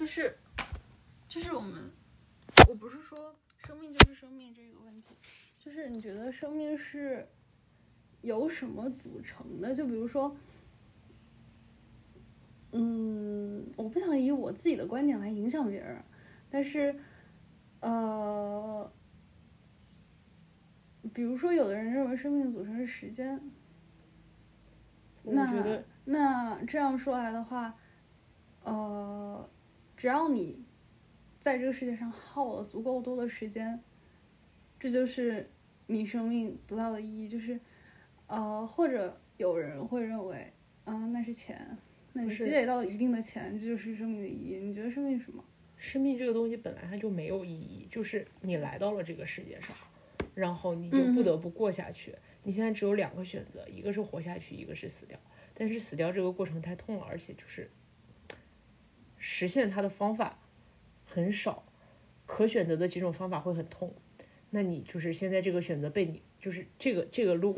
就是就是我们，我不是说生命就是生命这个问题，就是你觉得生命是由什么组成的？就比如说，嗯，我不想以我自己的观点来影响别人，但是，呃，比如说，有的人认为生命的组成是时间，那那这样说来的话，呃，只要你在这个世界上耗了足够多的时间，这就是你生命得到的意义。就是，呃，或者有人会认为，嗯、那是钱，那你积累到一定的钱，这就是生命的意义。你觉得生命是什么？生命这个东西本来它就没有意义，就是你来到了这个世界上，然后你就嗯不得不过下去。你现在只有两个选择，一个是活下去，一个是死掉。但是死掉这个过程太痛了，而且就是实现它的方法很少，可选择的几种方法会很痛。那你就是现在这个选择被你就是这个这个路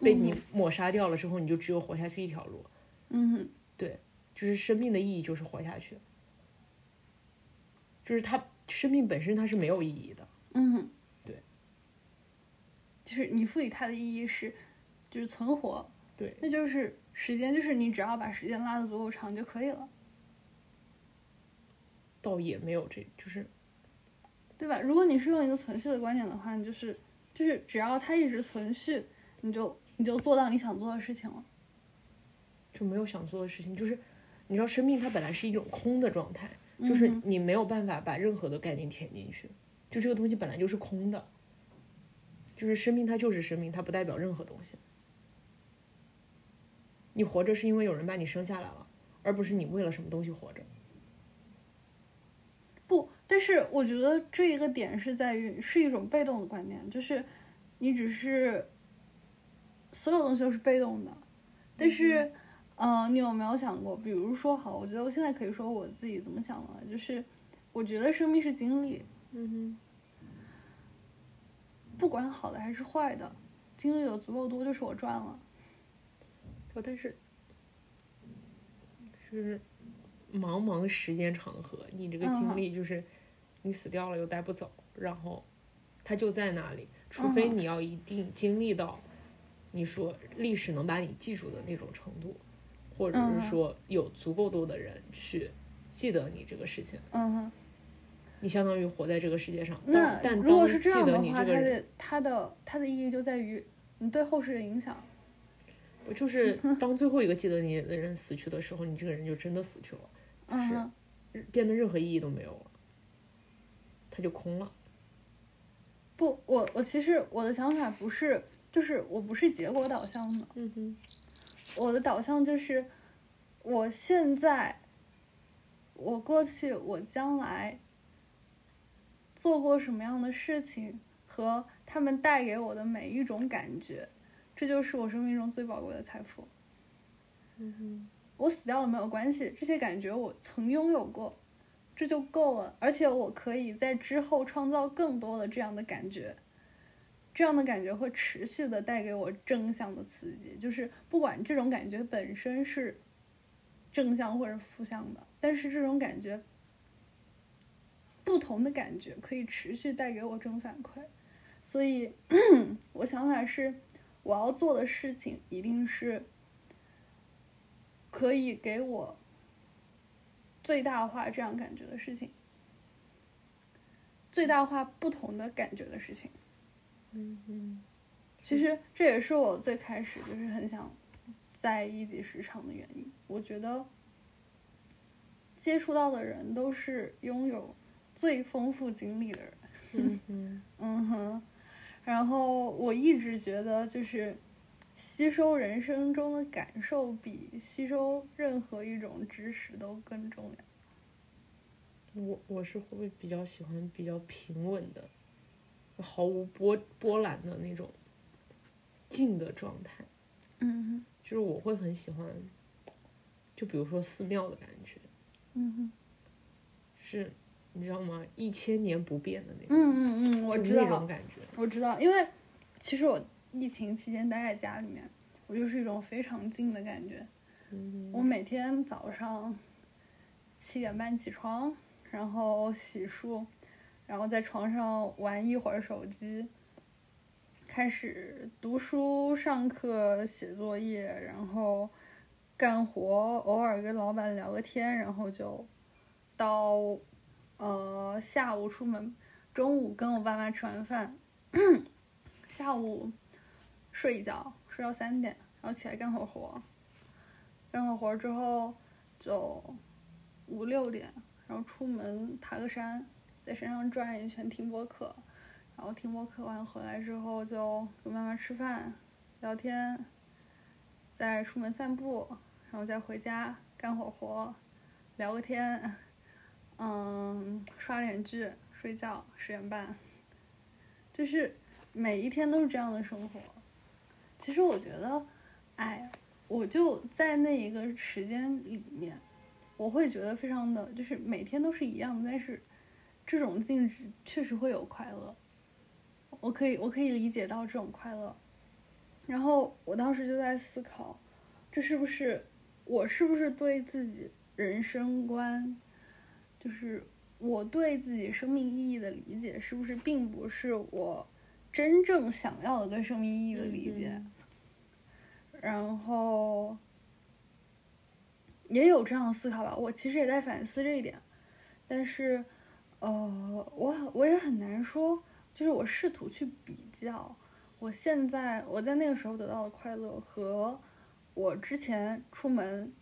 被你抹杀掉了之后，你就只有活下去一条路。嗯对，就是生命的意义就是活下去，就是它生命本身它是没有意义的。嗯，对，就是你赋予它的意义是，就是存活，对，那就是时间，就是你只要把时间拉的足够长就可以了。倒也没有这，就是对吧？如果你是用一个存续的观点的话，你就是就是只要它一直存续，你就你就做到你想做的事情了。就没有想做的事情。就是你知道，生命它本来是一种空的状态，就是你没有办法把任何的概念填进去，就这个东西本来就是空的。就是生命它就是生命，它不代表任何东西。你活着是因为有人把你生下来了，而不是你为了什么东西活着。不，但是我觉得这一个点是在于是一种被动的观念，就是你只是所有东西都是被动的，但是，呃，你有没有想过，比如说，好，我觉得我现在可以说我自己怎么想的了，就是我觉得生命是经历，嗯不管好的还是坏的，经历的足够多就是我赚了。我，但是就是茫茫时间长河，你这个经嗯。历就是你死掉了又带不走，然后它就在那里，除非嗯你要一定经历到你说历史能把你记住的那种程度，或者嗯是说有足够多的人去记得你这个事情，嗯哼。你相当于活在这个世界上。那但但如果是这样的话，你这个人，它的它的它的意义就在于你对后世的影响。就是 当最后一个记得你的人死去的时候，你这个人就真的死去了。是变得任何意义都没有了，它就空了。不，我我其实我的想法不是，就是我不是结果导向的，嗯哼，我的导向就是我现在、我过去、我将来做过什么样的事情和他们带给我的每一种感觉，这就是我生命中最宝贵的财富。嗯哼，我死掉了没有关系，这些感觉我曾拥有过，这就够了。而且我可以在之后创造更多的这样的感觉，这样的感觉会持续的带给我正向的刺激，就是不管这种感觉本身是正向或者负向的，但是这种感觉，不同的感觉可以持续带给我正反馈。所以，我想法是，我要做的事情一定是。可以给我最大化这样感觉的事情，最大化不同的感觉的事情。嗯哼，其实这也是我最开始就是很想在一级市场的原因。我觉得接触到的人都是拥有最丰富经历的人。嗯哼，嗯哼，然后我一直觉得就是吸收人生中的感受比吸收任何一种知识都更重要。我我是会比较喜欢比较平稳的，毫无波波澜的那种静的状态。嗯就是我会很喜欢，就比如说寺庙的感觉，哼，嗯哼，是你知道吗？一千年不变的那种，嗯嗯嗯，我知道那种，感觉。我知道，因为其实我疫情期间待在家里面，我就是一种非常静的感觉。嗯我每天早上七点半起床，然后洗漱，然后在床上玩一会儿手机，开始读书、上课、写作业，然后干活，偶尔跟老板聊个天，然后就到呃下午出门，中午跟我爸妈吃完饭，下午睡一觉，睡到三点，然后起来干会活，干会活之后就五六点，然后出门爬个山，在山上转一圈听播客，然后听播客完回来之后就跟妈妈吃饭聊天，再出门散步，然后再回家干会活，聊个天，嗯，刷点剧，睡觉，十点半，就是每一天都是这样的生活。其实我觉得，哎，我就在那一个时间里面，我会觉得非常的，就是每天都是一样的，但是这种静止确实会有快乐。我可以，我可以理解到这种快乐。然后我当时就在思考，这是不是我是不是对自己人生观，就是我对自己生命意义的理解，是不是并不是我真正想要的对生命意义的理解？嗯然后也有这样的思考吧。我其实也在反思这一点，但是，呃，我很我也很难说，就是我试图去比较我现在我在那个时候得到的快乐和我之前出门，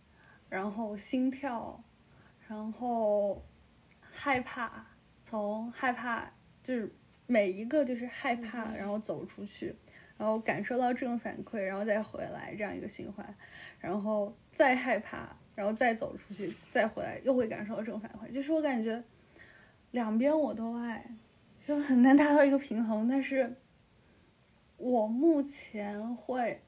然后心跳，然后害怕，从害怕就是每一个就是害怕，然后走出去。然后感受到这种反馈，然后再回来这样一个循环，然后再害怕，然后再走出去，再回来又会感受到正反馈，就是我感觉两边我都爱，就很难达到一个平衡。但是我目前会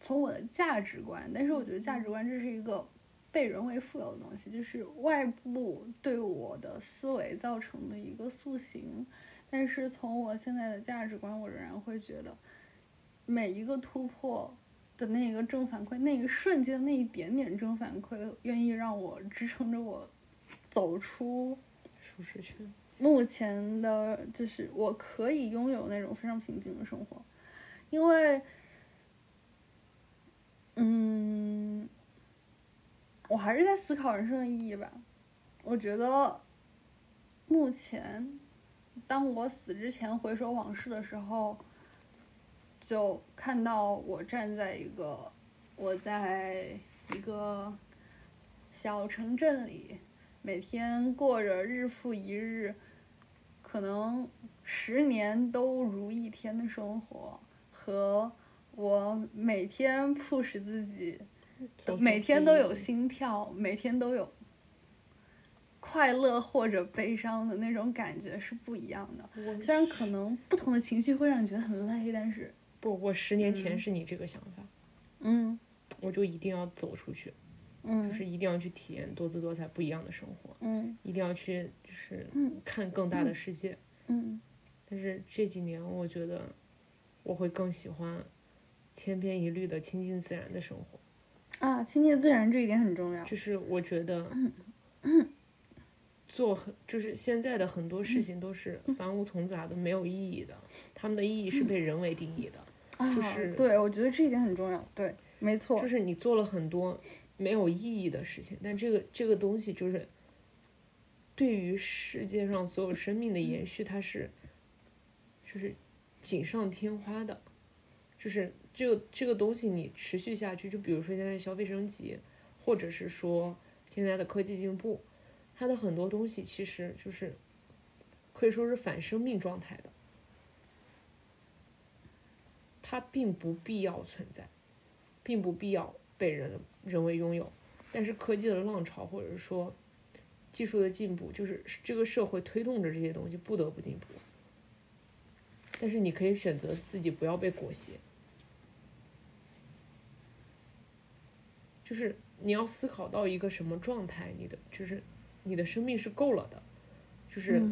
从我的价值观，但是我觉得价值观这是一个被人为富有的东西，就是外部对我的思维造成的一个塑形。但是从我现在的价值观，我仍然会觉得。每一个突破的那个正反馈，那一瞬间那一点点正反馈，愿意让我支撑着我走出舒适圈。目前的，就是我可以拥有那种非常平静的生活，因为，嗯，我还是在思考人生的意义吧。我觉得，目前，当我死之前回首往事的时候。就看到我站在一个，我在一个小城镇里，每天过着日复一日，可能十年都如一天的生活，和我每天 push 自己，每天都有心跳，每天都有快乐或者悲伤的那种感觉是不一样的。虽然可能不同的情绪会让你觉得很累，但是。不，我十年前是你这个想法，嗯，我就一定要走出去，嗯，就是一定要去体验多姿多彩、不一样的生活，嗯，一定要去就是嗯。看更大的世界，嗯。但是这几年我觉得我会更喜欢千篇一律的亲近自然的生活，啊，亲近自然这一点很重要。就是我觉得做很就是现在的很多事情都是繁芜从杂的，没有意义的，他们的意义是被人为定义的。啊，就是对，我觉得这一点很重要。对，没错。就是你做了很多没有意义的事情，但这个这个东西就是对于世界上所有生命的延续，它是就是锦上添花的，就是这个这个东西你持续下去，就比如说现在消费升级，或者是说现在的科技进步，它的很多东西其实就是可以说是反生命状态的。它并不必要存在，并不必要被人人为拥有，但是科技的浪潮或者说技术的进步，就是这个社会推动着这些东西不得不进步。但是你可以选择自己不要被裹挟，就是你要思考到一个什么状态，你的就是你的生命是够了的，就是。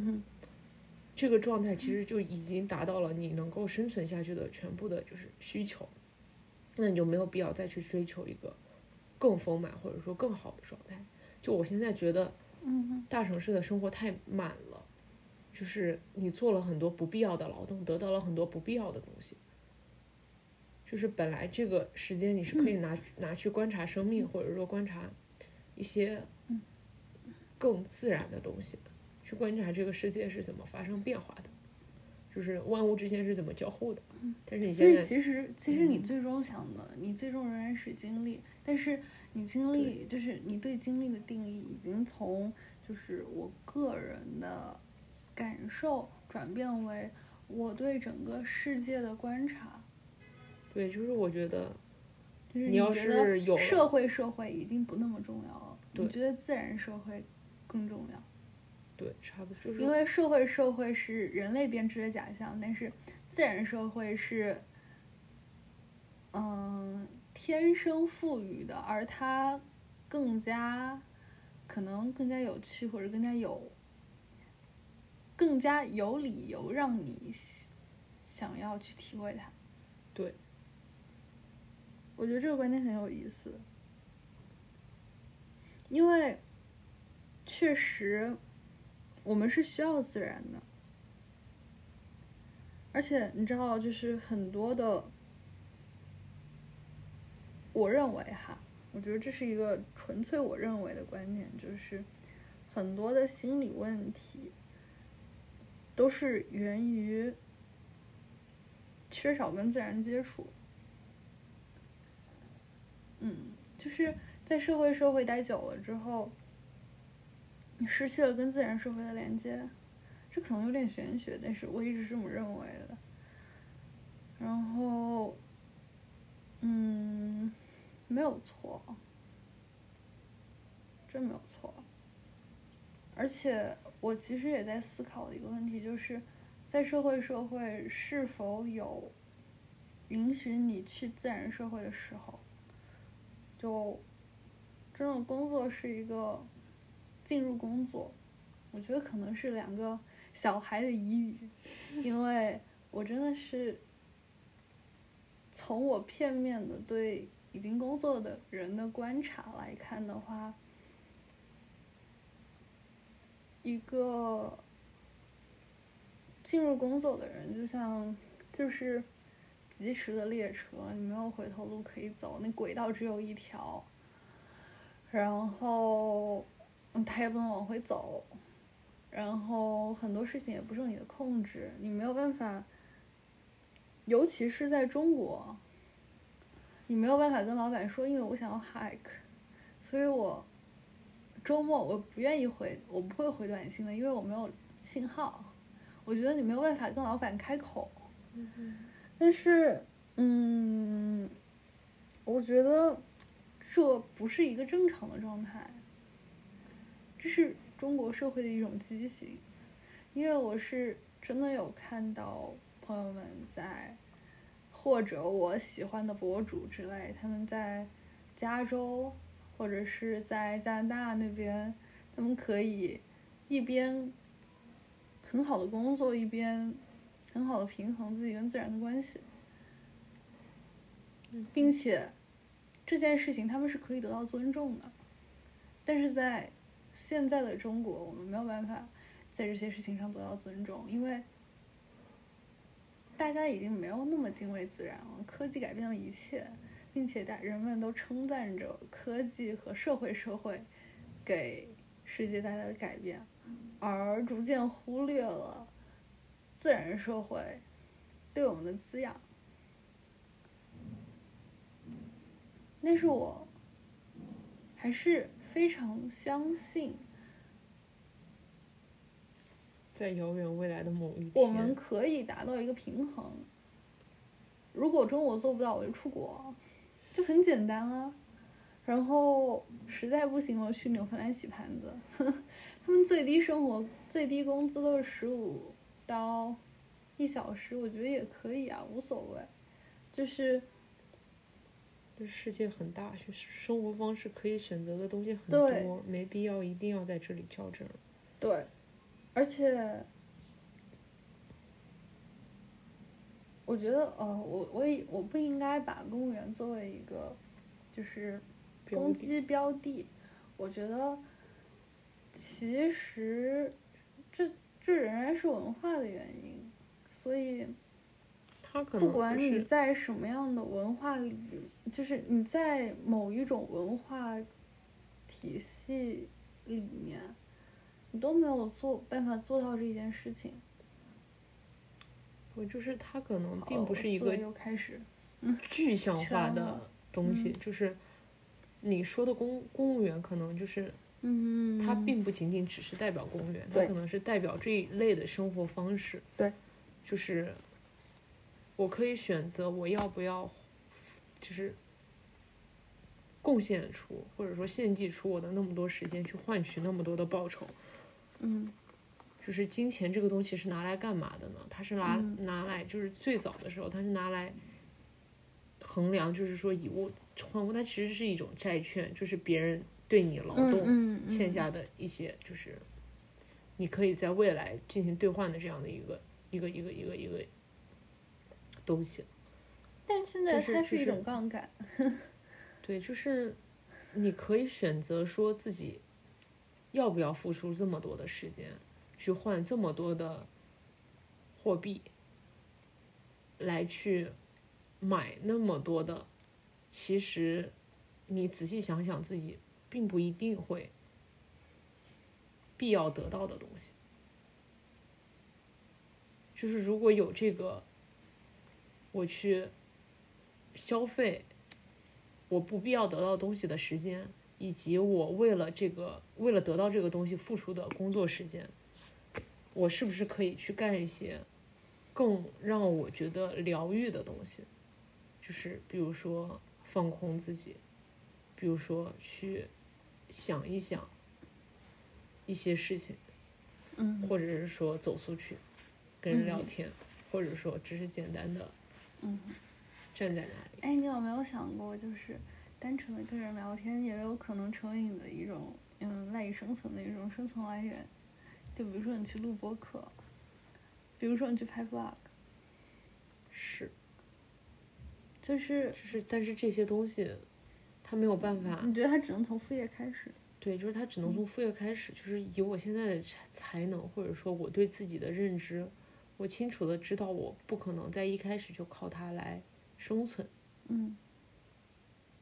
嗯这个状态其实就已经达到了你能够生存下去的全部的就是需求，那你就没有必要再去追求一个更丰满或者说更好的状态。就我现在觉得嗯大城市的生活太满了，就是你做了很多不必要的劳动，得到了很多不必要的东西。就是本来这个时间你是可以拿、拿去观察生命，或者说观察一些更自然的东西，去观察这个世界是怎么发生变化的，就是万物之间是怎么交互的。但是你所以现在其实其实你最终想的，你最终仍然是经历，但是你经历就是你对经历的定义已经从就是我个人的感受转变为我对整个世界的观察，对，就是我觉得就是你要觉得是有社会社会已经不那么重要了，你觉得自然社会更重要。因为社会社会是人类编织的假象，但是自然社会是，嗯，天生赋予的，而它更加可能更加有趣，或者更加有更加有理由让你想要去体会它。对，我觉得这个观点很有意思，因为确实。我们是需要自然的，而且你知道，就是很多的，我认为哈，我觉得这是一个纯粹我认为的观点，就是很多的心理问题都是源于缺少跟自然接触。嗯，就是在社会社会待久了之后。你失去了跟自然社会的连接，这可能有点玄学，但是我一直这么认为的。然后，嗯，没有错，真没有错。而且我其实也在思考的一个问题，就是在社会社会是否有允许你去自然社会的时候，就真的工作是一个。进入工作，我觉得可能是两个小孩的疑语，因为我真的是从我片面的对已经工作的人的观察来看的话，一个进入工作的人就像就是疾驰的列车，你没有回头路可以走，那轨道只有一条，然后。嗯，他也不能往回走，然后很多事情也不受你的控制，你没有办法，尤其是在中国，你没有办法跟老板说，因为我想要 hike，所以我周末我不愿意回，我不会回短信的，因为我没有信号。我觉得你没有办法跟老板开口，但是，嗯，我觉得这不是一个正常的状态。这是中国社会的一种畸形，因为我是真的有看到朋友们在，或者我喜欢的博主之类，他们在加州或者是在加拿大那边，他们可以一边很好的工作，一边很好的平衡自己跟自然的关系，并且这件事情他们是可以得到尊重的，但是在。现在的中国，我们没有办法在这些事情上得到尊重，因为大家已经没有那么敬畏自然了。科技改变了一切，并且大人们都称赞着科技和社会社会给世界带来的改变，而逐渐忽略了自然社会对我们的滋养。但是我还是。非常相信，在遥远未来的某一天，我们可以达到一个平衡。如果中国做不到，我就出国，就很简单啊。然后实在不行，我去纽芬兰洗盘子。他们最低生活、最低工资都是十五刀一小时，我觉得也可以啊，无所谓。就是。这世界很大，就是生活方式可以选择的东西很多，没必要一定要在这里较真儿。对，而且我觉得，呃，我我也我不应该把公务员作为一个就是攻击标的。我觉得，其实这这仍然是文化的原因，所以他可能不管你在什么样的文化里，就是你在某一种文化体系里面，你都没有做办法做到这件事情。我就是他可能并不是一个开始，具象化的东西，嗯就是你说的公公务员可能就是嗯，它并不仅仅只是代表公务员，它可能是代表这一类的生活方式。对，就是我可以选择我要不要，就是贡献出或者说献祭出我的那么多时间去换取那么多的报酬。嗯就是金钱这个东西是拿来干嘛的呢？它是拿、嗯拿来就是最早的时候，它是拿来衡量，就是说以物换物，它其实是一种债券，就是别人对你劳动欠下的一些，就是你可以在未来进行兑换的这样的一个一个一个一个一个现在但是就是它是一种杠杆。对，就是你可以选择说自己要不要付出这么多的时间，去换这么多的货币，来去买那么多的，其实你仔细想想，自己并不一定会必要得到的东西。就是如果有这个，我去消费我不必要得到东西的时间，以及我为了这个为了得到这个东西付出的工作时间，我是不是可以去干一些更让我觉得疗愈的东西？就是比如说放空自己，比如说去想一想一些事情，嗯或者是说走出去跟人聊嗯天，或者说只是简单的嗯。站在那里。哎，你有没有想过，就是单纯的跟人聊天，也有可能成为你的一种嗯赖以生存的一种生存来源？就比如说你去录播客，比如说你去拍 vlog，是。就是就是，但是这些东西，他没有办法，你觉得他只能从副业开始？对，就是他只能从副业开始，就是以我现在的才才能，或者说我对自己的认知，我清楚的知道我不可能在一开始就靠它来生存，嗯。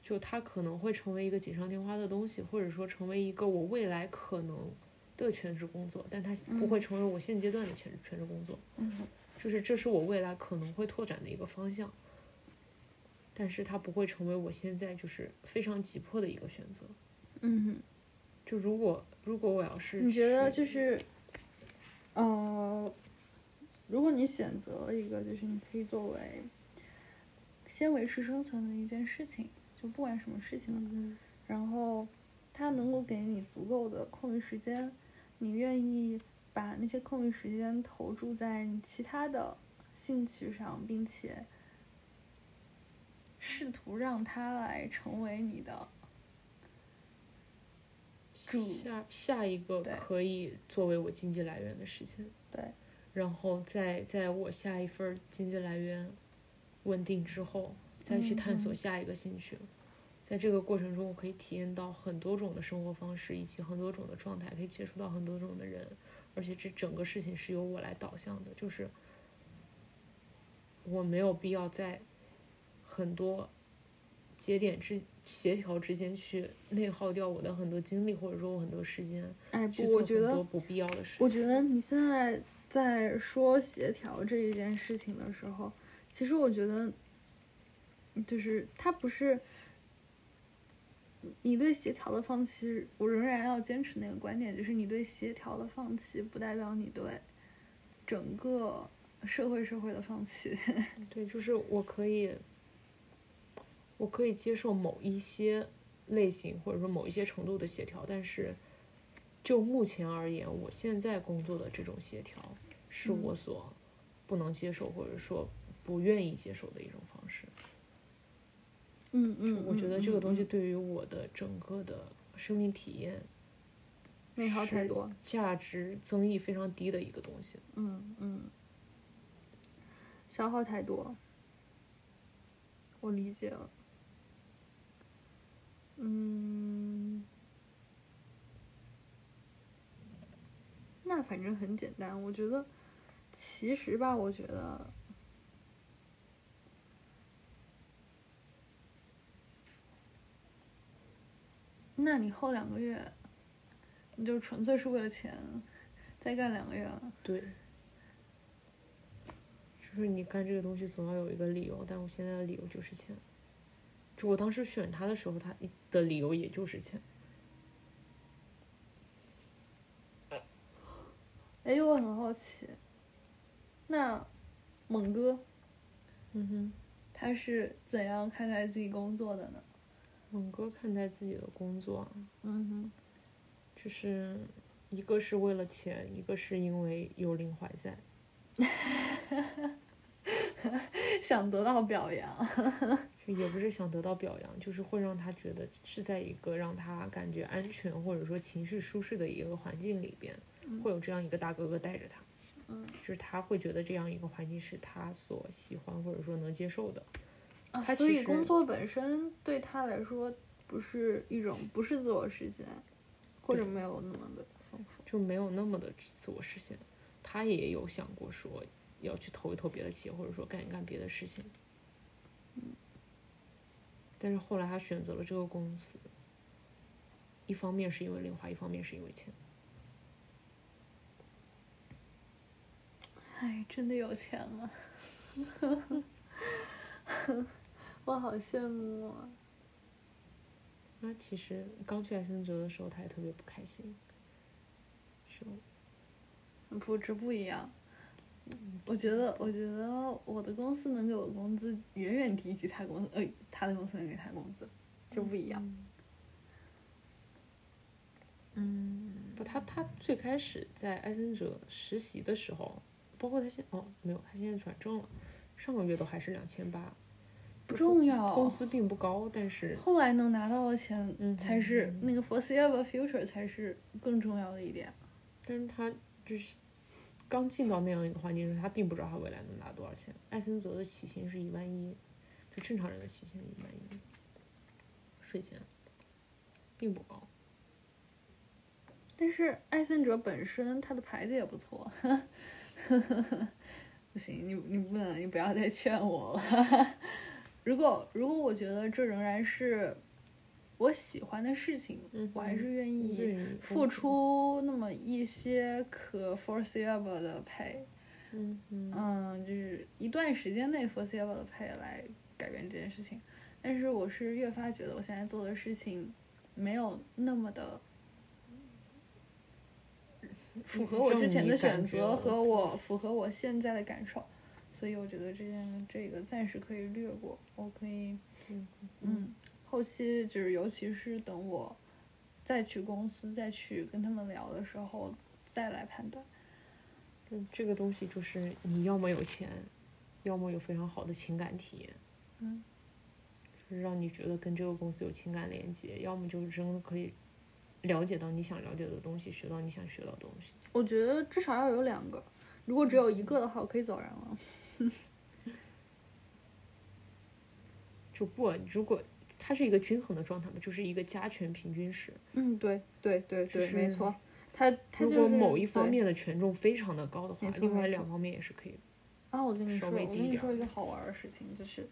就它可能会成为一个锦上添花的东西，或者说成为一个我未来可能的全职工作，但它不会成为我现阶段的全全职工作，嗯。就是这是我未来可能会拓展的一个方向，但是它不会成为我现在就是非常急迫的一个选择。嗯，就如果如果我要是你觉得就是，呃，如果你选择了一个就是你可以作为先维持生存的一件事情，就不管什么事情了，嗯。然后它能够给你足够的空余时间，你愿意把那些空余时间投注在你其他的兴趣上，并且试图让它来成为你的主下下一个可以作为我经济来源的事情，对，然后在在我下一份经济来源稳定之后，再去探索嗯下一个兴趣。在这个过程中，我可以体验到很多种的生活方式，以及很多种的状态，可以接触到很多种的人，而且这整个事情是由我来导向的，就是我没有必要在很多节点之协调之间去内耗掉我的很多精力，或者说我很多时间哎去不，我觉得不必要的事情。我觉得你现在在说协调这一件事情的时候，其实我觉得，就是它不是你对协调的放弃，我仍然要坚持那个观点，就是你对协调的放弃，不代表你对整个社会社会的放弃。对，就是我可以，我可以接受某一些类型或者说某一些程度的协调，但是就目前而言，我现在工作的这种协调是嗯我所不能接受或者说不愿意接受的一种方式。嗯嗯我觉得这个东西嗯对于我的整个的生命体验内耗太多。价值增益非常低的一个东西。嗯嗯，消耗太多，我理解了。嗯，那反正很简单。我觉得，其实吧，我觉得，那你后两个月，你就纯粹是为了钱，再干两个月了。对，就是你干这个东西总要有一个理由，但我现在的理由就是钱。就我当时选他的时候，他的理由也就是钱。哎，我很好奇，那猛哥，嗯哼，他是怎样看待自己工作的呢？猛哥看待自己的工作，嗯哼，就是一个是为了钱，一个是因为有林怀在，想得到表扬。也不是想得到表扬，就是会让他觉得是在一个让他感觉安全或者说情绪舒适的一个环境里边，会有这样一个大哥哥带着他，嗯，就是他会觉得这样一个环境是他所喜欢或者说能接受的。啊，他所以工作本身对他来说不是一种不是自我实现，或者没有那么的丰富。就没有那么的自我实现。他也有想过说要去投一投别的企业，或者说干一干别的事情。但是后来他选择了这个公司，一方面是因为林华，一方面是因为钱。哎，真的有钱了，我好羡慕啊！那其实刚去艾森哲的时候，他也特别不开心，就不，这不一样。我觉得，我觉得我的公司能给我的工资远远低于他公司，呃，他的公司能给他工资，这不一样。嗯，不，他他最开始在艾森哲实习的时候，包括他现哦没有，他现在转正了，上个月都还是两千八，不重要。工资并不高，但是后来能拿到的钱嗯才是、那个 foreseeable future 才是更重要的一点。但是他就是刚进到那样一个环境时，他并不知道他未来能拿多少钱。艾森哲的起薪是一万一，就正常人的起薪是一万一，税前并不高。但是艾森哲本身他的牌子也不错，不行，你你不能，你不要再劝我了。如果如果我觉得这仍然是我喜欢的事情，嗯我还是愿意付出那么一些可 foreseeable 的 pay，嗯嗯嗯，就是一段时间内 foreseeable 的 pay 来改变这件事情。但是我是越发觉得我现在做的事情没有那么的符合我之前的选择和我符合我现在的感受，所以我觉得这件这个暂时可以略过，我可以嗯嗯，后期就是尤其是等我再去公司再去跟他们聊的时候再来判断。嗯这个东西就是你要么有钱，要么有非常好的情感体验，嗯，就是让你觉得跟这个公司有情感连接，要么就是真的可以了解到你想了解的东西，学到你想学到的东西。我觉得至少要有两个，如果只有一个的话，我可以走人了。就不，如果它是一个均衡的状态嘛，就是一个加权平均式。嗯，对对对对，就是没错。他他如果某一方面的权重非常的高的话另外两方面也是可以。啊，我跟你说，我跟你说一个好玩的事情，就是，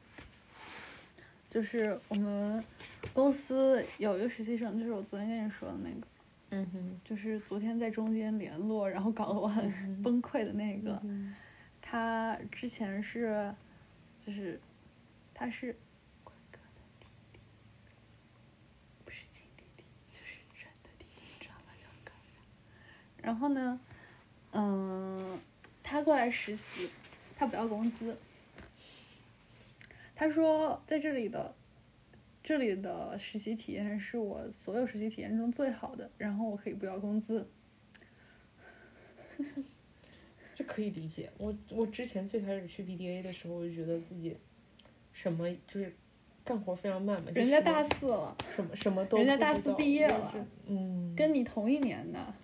就是我们公司有一个实习生，就是我昨天跟你说的那个，嗯哼，就是昨天在中间联络，然后搞得我很嗯 崩溃的那个。嗯他之前是，就是，他是坤哥的弟弟，不是亲弟弟，就是真的弟弟，你知道。然后呢，嗯，他过来实习，他不要工资。他说在这里的，这里的实习体验是我所有实习体验中最好的，然后我可以不要工资。这可以理解。我我之前最开始去 BDA 的时候，我就觉得自己什么就是干活非常慢嘛，人家大四了。什么什么都人家大四毕业了嗯，跟你同一年的，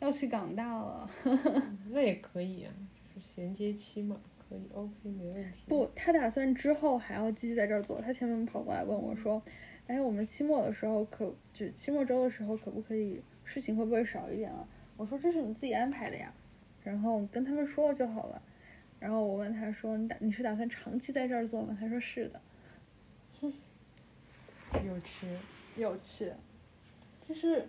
要去港大了。那也可以啊，就是衔接期嘛，可以 OK 没问题。不，他打算之后还要继续在这儿做。他前面跑过来问我说：“哎，我们期末的时候可就是期末周的时候可不可以事情会不会少一点啊？”我说这是你自己安排的呀，然后跟他们说了就好了。然后我问他说你打你是打算长期在这儿做吗？他说是的。有趣，有趣，就是，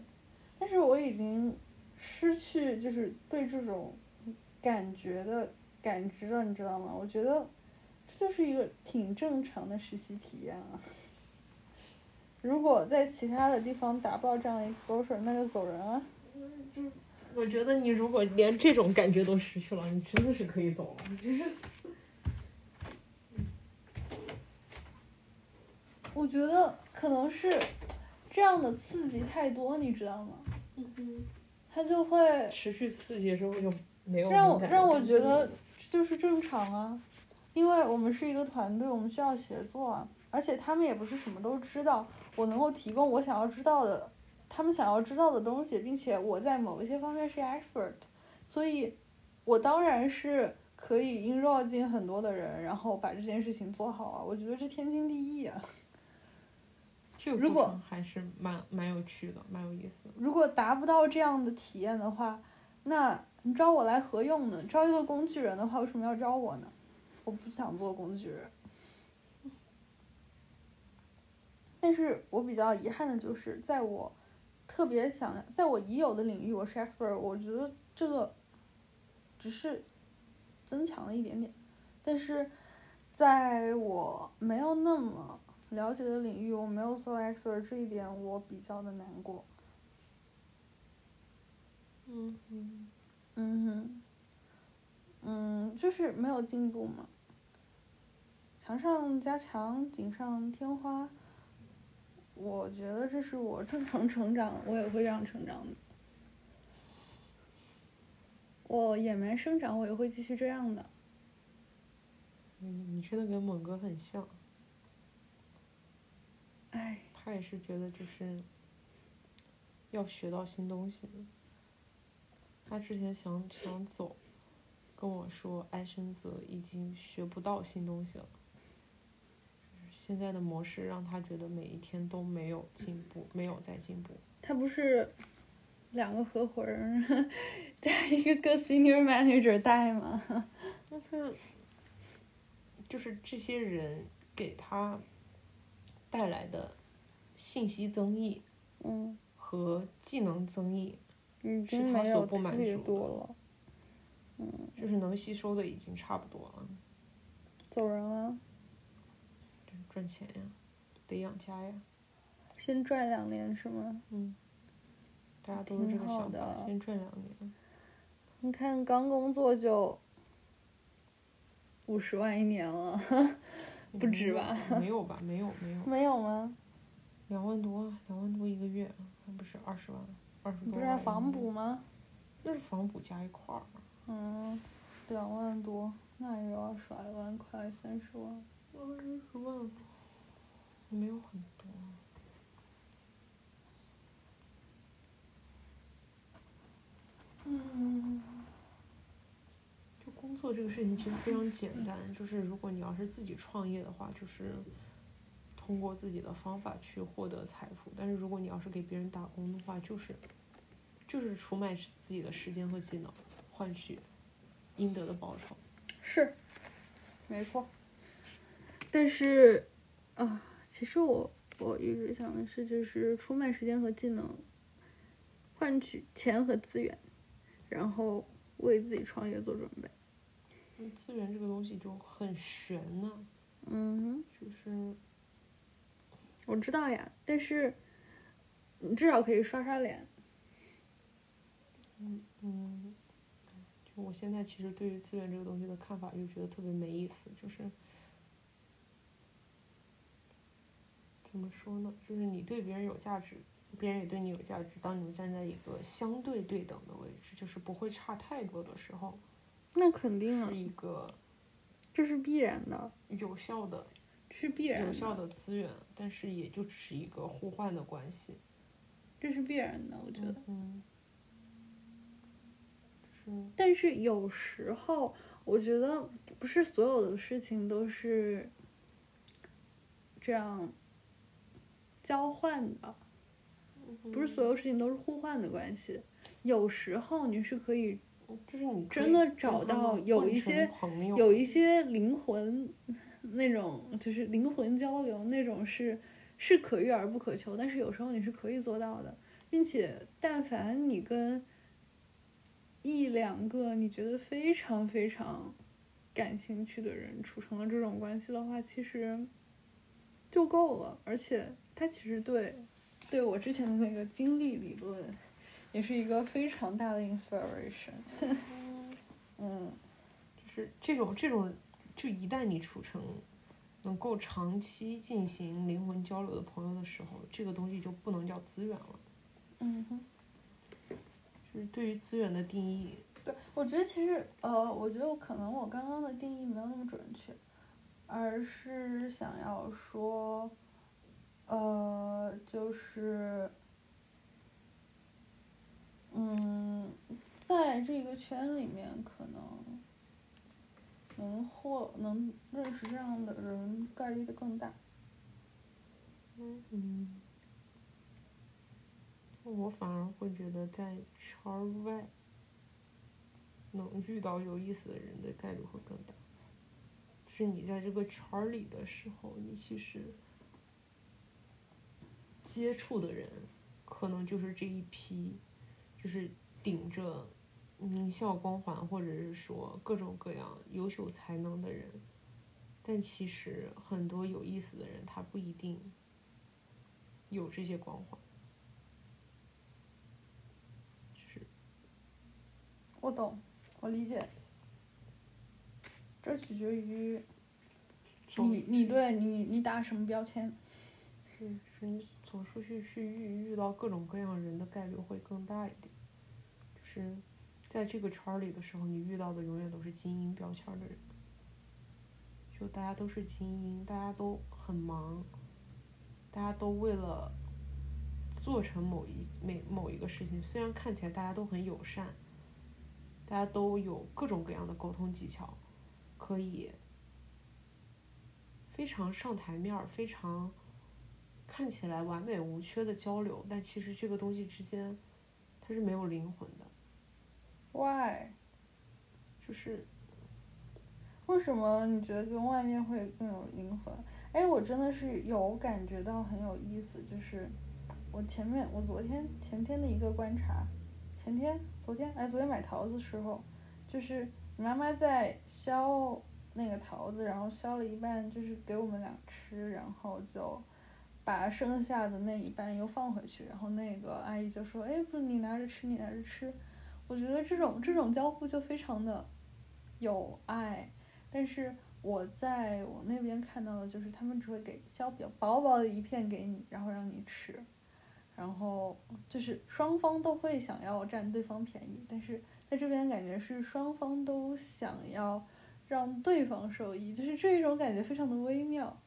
但是我已经失去就是对这种感觉的感知了，你知道吗？我觉得这就是一个挺正常的实习体验啊。如果在其他的地方达不到这样的 exposure，那就走人啊。我觉得你如果连这种感觉都失去了，你真的是可以走了。我觉得可能是这样的刺激太多，你知道吗？它就会持续刺激之后就没有让我让我觉得就是正常啊，因为我们是一个团队，我们需要协作啊，而且他们也不是什么都知道，我能够提供我想要知道的，他们想要知道的东西，并且我在某一些方面是 expert，所以我当然是可以 enroll 进很多的人，然后把这件事情做好啊，我觉得这天经地义啊。这个如果还是蛮蛮有趣的，蛮有意思的。如果达不到这样的体验的话，那你招我来何用呢？招一个工具人的话，为什么要招我呢？我不想做工具人。但是我比较遗憾的就是，在我特别想，在我已有的领域我是 expert，我觉得这个只是增强了一点点，但是在我没有那么了解的领域，我没有做 expert 这一点，我比较的难过。嗯嗯，嗯哼，嗯，就是没有进步嘛。墙上加墙，锦上添花。我觉得这是我正常成长，我也会这样成长的。我野蛮生长，我也会继续这样的。嗯，你真的跟猛哥很像，哎，他也是觉得就是要学到新东西的。他之前想想走，跟我说安生泽已经学不到新东西了。现在的模式让他觉得每一天都没有进步，没有在进步。他不是两个合伙人加一个个 senior manager 带吗？但是，就是这些人给他带来的信息增益嗯，和技能增益，已经没有所不满特别多了。就是能吸收的已经差不多了。走人啊，赚钱呀，得养家呀，先赚两年是吗？嗯大家都是这个想法，先赚两年。你看刚工作就五十万一年了，不止吧？没有吧？没有没有，没有吗？两万多啊，两万多一个月，还不是二十万，二十你多。不是还房补？吗？那是房补加一块儿。嗯，两万多，那也要耍一万块，三十万。二十万，没有很多。嗯，就工作这个事情其实非常简单，就是如果你要是自己创业的话，就是通过自己的方法去获得财富；但是如果你要是给别人打工的话，就是就是出卖自己的时间和技能，换取应得的报酬。是，没错。但是，啊，其实我我一直想的是，就是出卖时间和技能，换取钱和资源，然后为自己创业做准备。嗯资源这个东西就很悬呐、嗯哼。就是我知道呀，但是你至少可以刷刷脸。嗯，就我现在其实对于资源这个东西的看法，就觉得特别没意思，就是怎么说呢？就是你对别人有价值，别人也对你有价值。当你们站在一个相对对等的位置，就是不会差太多的时候，那肯定啊是，一个这是必然的，有效的、这是必然有效的，资源，但是也就只是一个互换的关系。这是必然的，我觉得。嗯，是但是有时候，我觉得不是所有的事情都是这样交换的，不是所有事情都是互换的关系。有时候你是可以就是你真的找到有一些有一些灵魂那种，就是灵魂交流那种是是可遇而不可求，但是有时候你是可以做到的，并且但凡你跟一两个你觉得非常非常感兴趣的人处成了这种关系的话，其实就够了，而且它其实对对我之前的那个经历理论也是一个非常大的 inspiration。嗯。就是这种这种，就一旦你处成能够长期进行灵魂交流的朋友的时候，这个东西就不能叫资源了。嗯哼，就是对于资源的定义，对，我觉得其实呃，我觉得我可能我刚刚的定义没有那么准确，而是想要说，呃，就是，嗯，在这个圈里面，可能能获能认识这样的人概率的更大。嗯，我反而会觉得在圈外能遇到有意思的人的概率会更大。就是你在这个圈里的时候，你其实接触的人可能就是这一批，就是顶着名校光环或者是说各种各样优秀才能的人，但其实很多有意思的人他不一定有这些光环。就是我懂，我理解。这取决于你你对你你打什么标签。是是你走出去去遇遇到各种各样人的概率会更大一点。就是在这个圈里的时候，你遇到的永远都是精英标签的人。就大家都是精英，大家都很忙，大家都为了做成某一每某一个事情，虽然看起来大家都很友善，大家都有各种各样的沟通技巧，可以非常上台面儿，非常看起来完美无缺的交流，但其实这个东西之间它是没有灵魂的，Why？就是为什么你觉得跟外面会更有灵魂？哎，我真的是有感觉到很有意思，就是我前面我昨天前天的一个观察，前天昨天哎昨天买桃子的时候，就是妈妈在削那个桃子，然后削了一半就是给我们俩吃，然后就把剩下的那一半又放回去，然后那个阿姨就说，哎，不你拿着吃，你拿着吃。我觉得这种这种交互就非常的有爱。但是我在我那边看到的就是他们只会给削比较薄薄的一片给你，然后让你吃，然后就是双方都会想要占对方便宜，但是在这边感觉是双方都想要让对方受益，就是这一种感觉非常的微妙，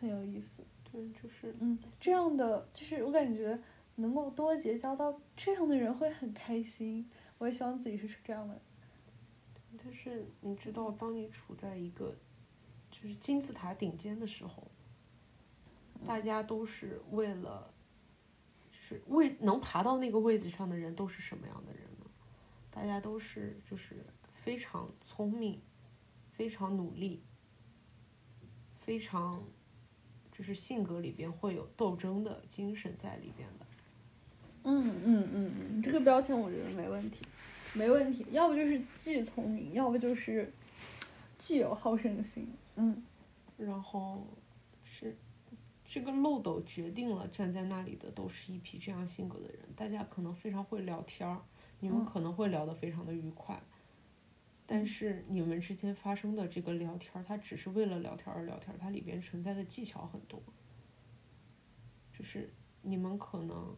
很有意思。对，就是嗯，这样的就是我感觉能够多结交到这样的人会很开心，我也希望自己是这样的人。但是你知道，当你处在一个就是金字塔顶尖的时候，大家都是为了，就是为能爬到那个位置上的人都是什么样的人呢？大家都是就是非常聪明，非常努力，非常就是性格里边会有斗争的精神在里边的。嗯嗯嗯嗯，这个标签我觉得没问题，没问题。要不就是巨聪明，要不就是具有好胜心。嗯然后是这个漏斗决定了站在那里的都是一批这样性格的人，大家可能非常会聊天儿，你们嗯可能会聊得非常的愉快，但是你们之间发生的这个聊天儿，它只是为了聊天而聊天，它里边存在的技巧很多，就是你们可能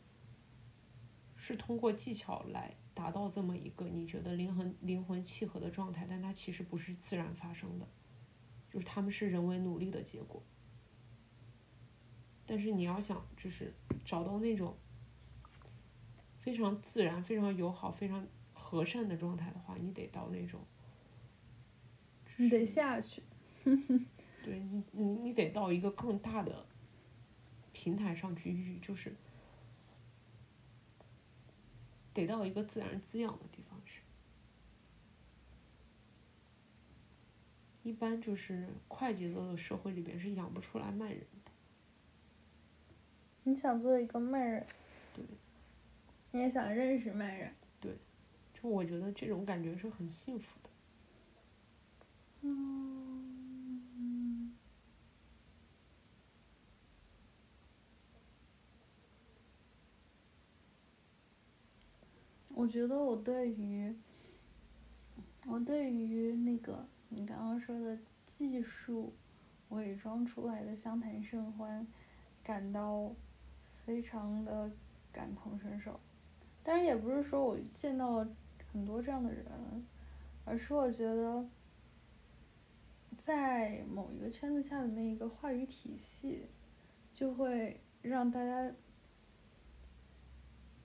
是通过技巧来达到这么一个你觉得灵魂灵魂契合的状态，但它其实不是自然发生的。就是他们是人为努力的结果。但是你要想，就是找到那种非常自然、非常友好、非常和善的状态的话，你得到那种，你得下去。对你，你你得到一个更大的平台上去遇，就是得到一个自然滋养的地方去。一般就是快节奏的社会里边是养不出来慢人的。你想做一个慢人，对，你也想认识慢人，对就我觉得这种感觉是很幸福的。嗯，我觉得我对于，我对于那个你刚刚说的技术伪装出来的相谈甚欢，感到非常的感同身受。当然，也不是说我见到了很多这样的人，而是我觉得。在某一个圈子下的那个话语体系，就会让大家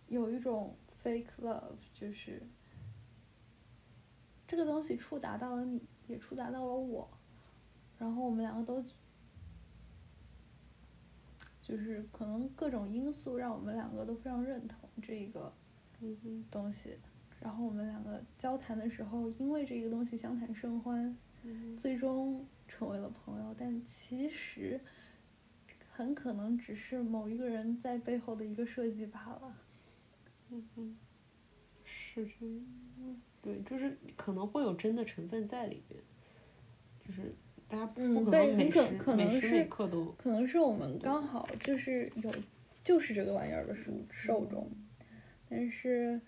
有一种 fake love，就是这个东西触达到了你，也触达到了我，然后我们两个都就是可能各种因素让我们两个都非常认同这个东西，然后我们两个交谈的时候，因为这个东西相谈甚欢。最终成为了朋友，但其实很可能只是某一个人在背后的一个设计罢了。嗯嗯，是这样，对，就是可能会有真的成分在里面，就是大家不可能每时每时每刻都，可能是我们刚好就是有就是这个玩意儿的受受众，但是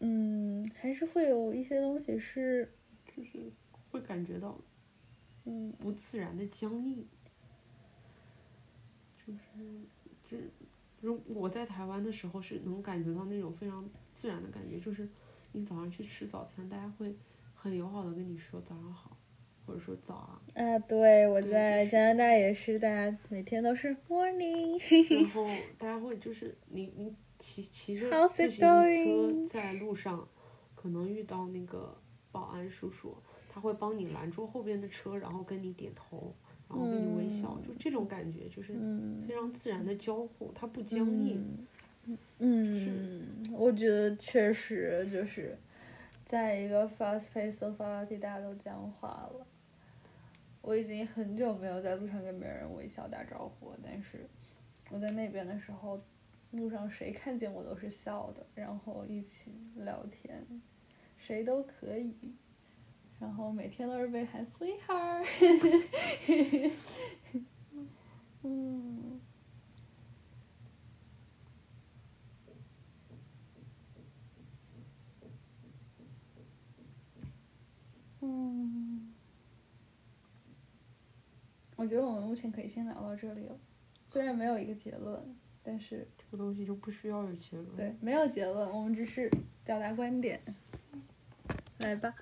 嗯，还是会有一些东西是就是。会感觉到，嗯，不自然的僵硬，就是，就，如我在台湾的时候是能感觉到那种非常自然的感觉，就是你早上去吃早餐，大家会很友好的跟你说早上好，或者说早啊。啊，对，我在加拿大也是，大家每天都是 morning。然后大家会就是你你骑骑着自行车在路上，可能遇到那个保安叔叔。他会帮你拦住后边的车，然后跟你点头，然后给你微笑，就这种感觉，就是非常自然的交互，它不僵硬。嗯，我觉得确实就是，在一个 fast-paced society，大家都僵化了。我已经很久没有在路上跟别人微笑打招呼，但是我在那边的时候，路上谁看见我都是笑的，然后一起聊天，谁都可以。然后每天都是被喊 sweetheart，嗯，嗯，我觉得我们目前可以先聊到这里了，虽然没有一个结论，但是这个东西就不需要有结论。对，没有结论，我们只是表达观点，来吧。